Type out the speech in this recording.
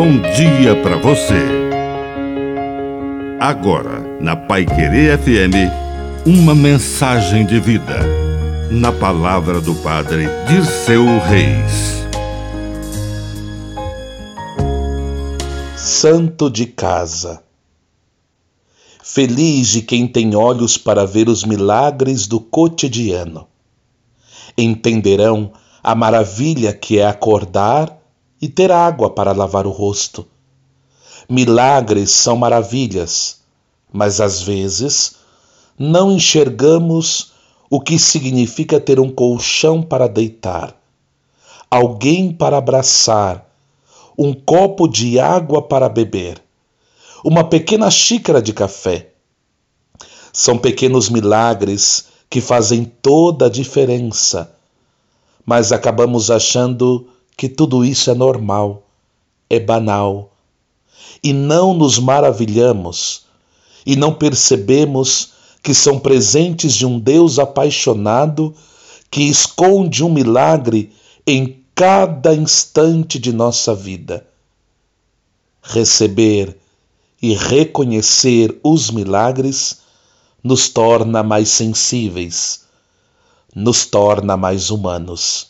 bom dia para você. Agora, na Pai Querer FM, uma mensagem de vida. Na palavra do Padre de seu Reis. Santo de casa. Feliz de quem tem olhos para ver os milagres do cotidiano. Entenderão a maravilha que é acordar e ter água para lavar o rosto. Milagres são maravilhas, mas às vezes não enxergamos o que significa ter um colchão para deitar, alguém para abraçar, um copo de água para beber, uma pequena xícara de café. São pequenos milagres que fazem toda a diferença, mas acabamos achando que tudo isso é normal, é banal. E não nos maravilhamos e não percebemos que são presentes de um Deus apaixonado que esconde um milagre em cada instante de nossa vida. Receber e reconhecer os milagres nos torna mais sensíveis, nos torna mais humanos.